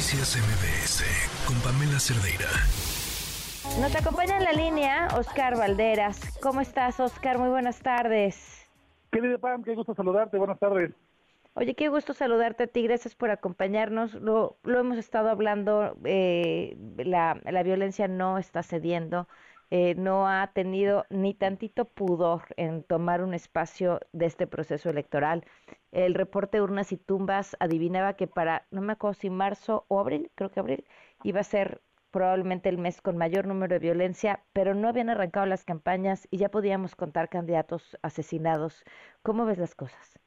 Noticias MBS con Pamela Cerdeira. Nos acompaña en la línea Oscar Valderas. ¿Cómo estás, Oscar? Muy buenas tardes. Querida Pam, qué gusto saludarte. Buenas tardes. Oye, qué gusto saludarte a ti. Gracias por acompañarnos. Lo, lo hemos estado hablando. Eh, la, la violencia no está cediendo. Eh, no ha tenido ni tantito pudor en tomar un espacio de este proceso electoral. El reporte urnas y tumbas adivinaba que para, no me acuerdo si marzo o abril, creo que abril, iba a ser probablemente el mes con mayor número de violencia, pero no habían arrancado las campañas y ya podíamos contar candidatos asesinados. ¿Cómo ves las cosas?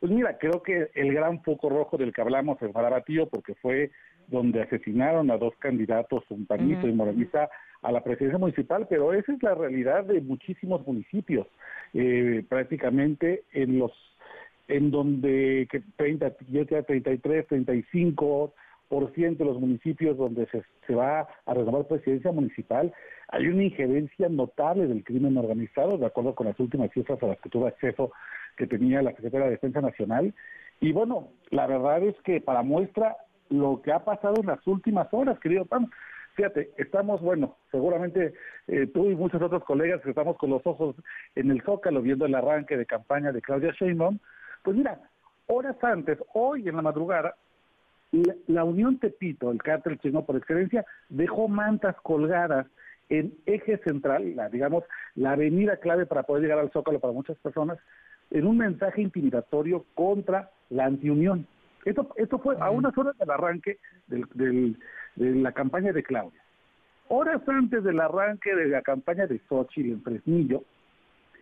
Pues mira, creo que el gran foco rojo del que hablamos es Marabatío, porque fue donde asesinaron a dos candidatos, un panito y morenista, a la presidencia municipal, pero esa es la realidad de muchísimos municipios, eh, prácticamente en los en donde que 30, 33, 35 por ciento de los municipios donde se, se va a renovar presidencia municipal, hay una injerencia notable del crimen organizado, de acuerdo con las últimas cifras a las que tuvo acceso que tenía la Secretaría de Defensa Nacional. Y bueno, la verdad es que para muestra lo que ha pasado en las últimas horas, querido Pam, fíjate, estamos, bueno, seguramente eh, tú y muchos otros colegas que estamos con los ojos en el zócalo viendo el arranque de campaña de Claudia Sheinbaum, pues mira, horas antes, hoy en la madrugada, la, Unión Tepito, el cártel chino por excelencia, dejó mantas colgadas en eje central, la, digamos, la avenida clave para poder llegar al Zócalo para muchas personas, en un mensaje intimidatorio contra la antiunión. Esto, esto fue a unas horas del arranque del, de la campaña de Claudia. Horas antes del arranque de la campaña de Xochitl en Fresnillo,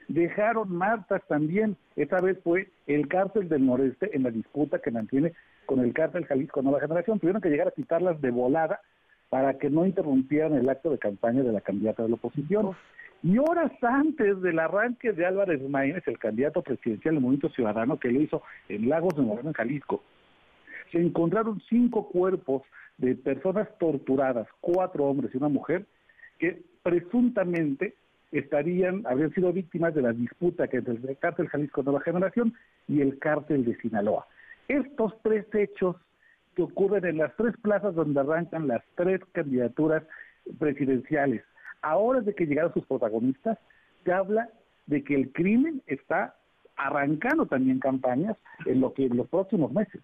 dejaron Martas también. Esta vez fue el cártel del noreste en la disputa que mantiene con el cártel Jalisco Nueva Generación. Tuvieron que llegar a quitarlas de volada para que no interrumpieran el acto de campaña de la candidata de la oposición. Y horas antes del arranque de Álvarez Maínez, el candidato presidencial del Movimiento Ciudadano, que lo hizo en Lagos de Moreno, en Jalisco, se encontraron cinco cuerpos de personas torturadas, cuatro hombres y una mujer, que presuntamente estarían, habrían sido víctimas de la disputa que entre el cártel Jalisco Nueva Generación y el cártel de Sinaloa. Estos tres hechos que ocurren en las tres plazas donde arrancan las tres candidaturas presidenciales, ahora de que llegaron sus protagonistas, se habla de que el crimen está arrancando también campañas en lo que en los próximos meses.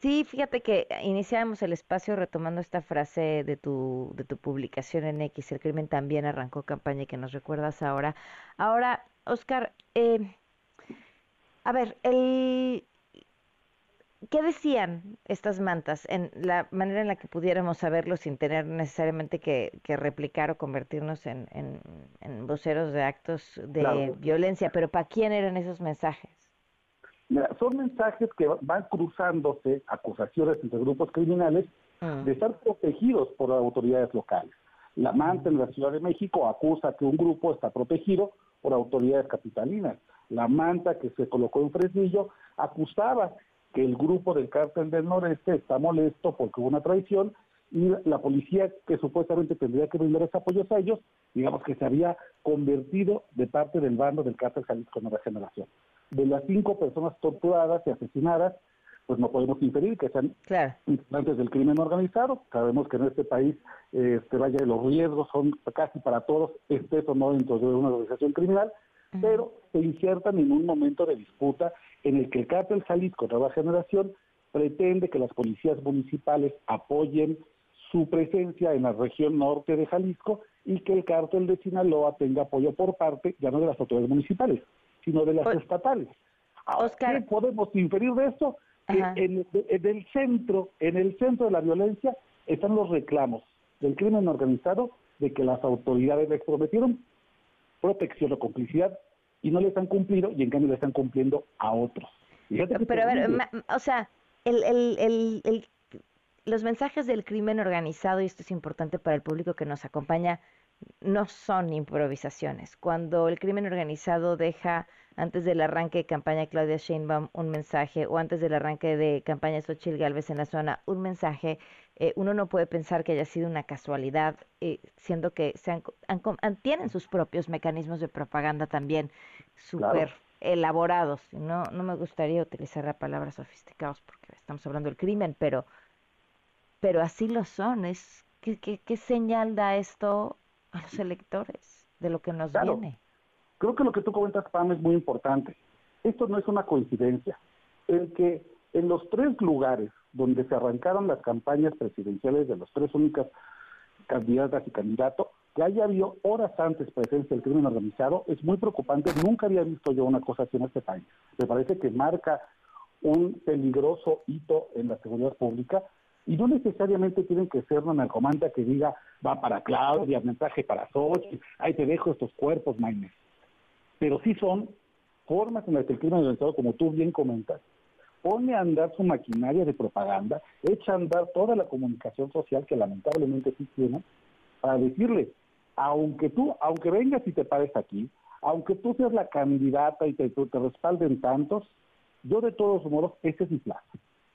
Sí, fíjate que iniciamos el espacio retomando esta frase de tu, de tu publicación en X, el crimen también arrancó campaña y que nos recuerdas ahora. Ahora, Oscar, eh, a ver, el, ¿qué decían estas mantas en la manera en la que pudiéramos saberlo sin tener necesariamente que, replicar o convertirnos en, voceros de actos de violencia? Pero ¿para quién eran esos mensajes? son mensajes que van cruzándose, acusaciones entre grupos criminales, ah. de estar protegidos por autoridades locales. La Manta en la Ciudad de México acusa que un grupo está protegido por autoridades capitalinas. La Manta, que se colocó en Fresnillo, acusaba que el grupo del cártel del noreste está molesto porque hubo una traición y la policía que supuestamente tendría que brindar ese apoyo a ellos, digamos que se había convertido de parte del bando del cártel Jalisco Nueva Generación. De las cinco personas torturadas y asesinadas, pues no podemos inferir que sean integrantes del crimen organizado. Sabemos que en este país, este, vaya, los riesgos son casi para todos, este o no dentro de una organización criminal, pero se insertan en un momento de disputa en el que el cártel Jalisco Nueva Generación pretende que las policías municipales apoyen su presencia en la región norte de Jalisco y que el cártel de Sinaloa tenga apoyo por parte ya no de las autoridades municipales, sino de las estatales. ¿Qué podemos inferir de esto? Que en, el centro, en el centro de la violencia están los reclamos del crimen organizado de que las autoridades les prometieron protección o complicidad y no les han cumplido y en cambio le están cumpliendo a otros. Pero a ver, o sea, el, el, el, los mensajes del crimen organizado, y esto es importante para el público que nos acompaña, no son improvisaciones. Cuando el crimen organizado deja antes del arranque de campaña Claudia Sheinbaum un mensaje o antes del arranque de campaña Xochitl Galvez en la zona un mensaje, eh, uno no puede pensar que haya sido una casualidad, eh, siendo que se han, tienen sus propios mecanismos de propaganda también súper elaborados. No, no me gustaría utilizar la palabra sofisticados porque estamos hablando del crimen, pero pero así lo son. Es, ¿qué, qué, señal da esto a los electores de lo que nos viene? Creo que lo que tú comentas, Pam, es muy importante. Esto no es una coincidencia. El que en los tres lugares donde se arrancaron las campañas presidenciales de los tres únicas candidatas y candidatos, que haya habido horas antes presencia del crimen organizado es muy preocupante. Nunca había visto yo una cosa así en este país. Me parece que marca un peligroso hito en la seguridad pública y no necesariamente tienen que ser una narcomanta que diga va para Claudia, mensaje para Sochi, ahí te dejo estos cuerpos, Maines. Pero sí son formas en las que el crimen organizado, como tú bien comentas, pone a andar su maquinaria de propaganda, echa a andar toda la comunicación social que lamentablemente sí tiene, para decirle, aunque tú, aunque vengas y te pares aquí, aunque tú seas la candidata y te, respalden tantos, yo de todos modos, ese es mi plan.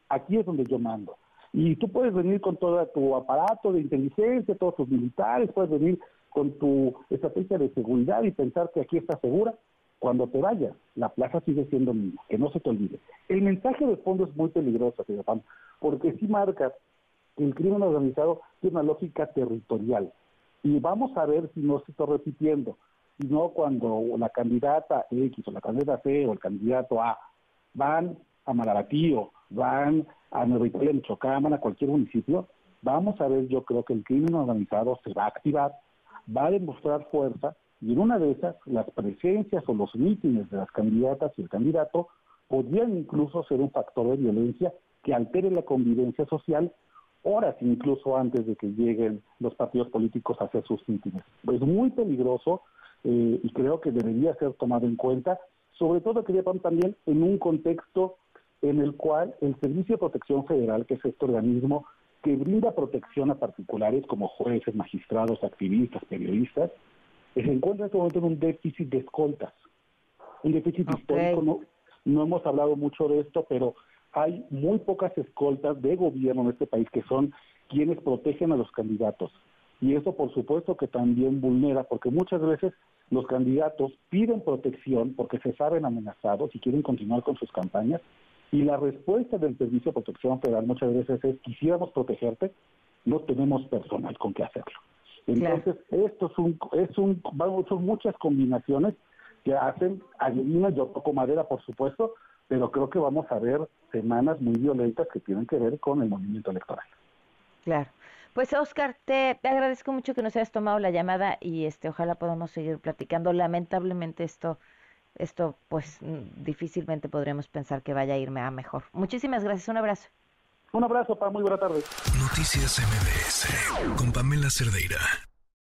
Aquí es donde yo mando. Y tú puedes venir con todo tu aparato de inteligencia, todos tus militares, puedes venir con tu estrategia de seguridad y pensar que aquí estás segura, cuando te vayas, la plaza sigue siendo mía, que no se te olvide. El mensaje de fondo es muy peligroso, señor Pam, porque si marca que el crimen organizado tiene una lógica territorial. Y vamos a ver si no se está repitiendo, sino cuando la candidata X o la candidata C o el candidato A van a Mararatío, van a Nueva Italia, Michoacán, a cualquier municipio, vamos a ver, yo creo que el crimen organizado se va a activar, va a demostrar fuerza y en una de esas, las presencias o los mítines de las candidatas y el candidato podrían incluso ser un factor de violencia que altere la convivencia social horas incluso antes de que lleguen los partidos políticos a hacer sus mítines. Es muy peligroso eh, y creo que debería ser tomado en cuenta, sobre todo quería también en un contexto en el cual el Servicio de Protección Federal, que es este organismo que brinda protección a particulares como jueces, magistrados, activistas, periodistas, se encuentra en este momento en un déficit de escoltas. Un déficit histórico, no, no hemos hablado mucho de esto, pero hay muy pocas escoltas de gobierno en este país que son quienes protegen a los candidatos. Y eso por supuesto que también vulnera, porque muchas veces los candidatos piden protección porque se saben amenazados y quieren continuar con sus campañas. Y la respuesta del Servicio de Protección Federal muchas veces es, quisiéramos protegerte, no tenemos personal con qué hacerlo. Entonces, esto es un, es un, son muchas combinaciones que hacen, adivina, yo toco madera, por supuesto, pero creo que vamos a ver semanas muy violentas que tienen que ver con el movimiento electoral. Claro. Pues Oscar, te, agradezco mucho que nos hayas tomado la llamada y este ojalá podamos seguir platicando. Lamentablemente esto esto pues mm, difícilmente podremos pensar que vaya a irme a mejor. Muchísimas gracias, un abrazo. Un abrazo, para muy buena tarde. Noticias MBS con Pamela Cerdeira.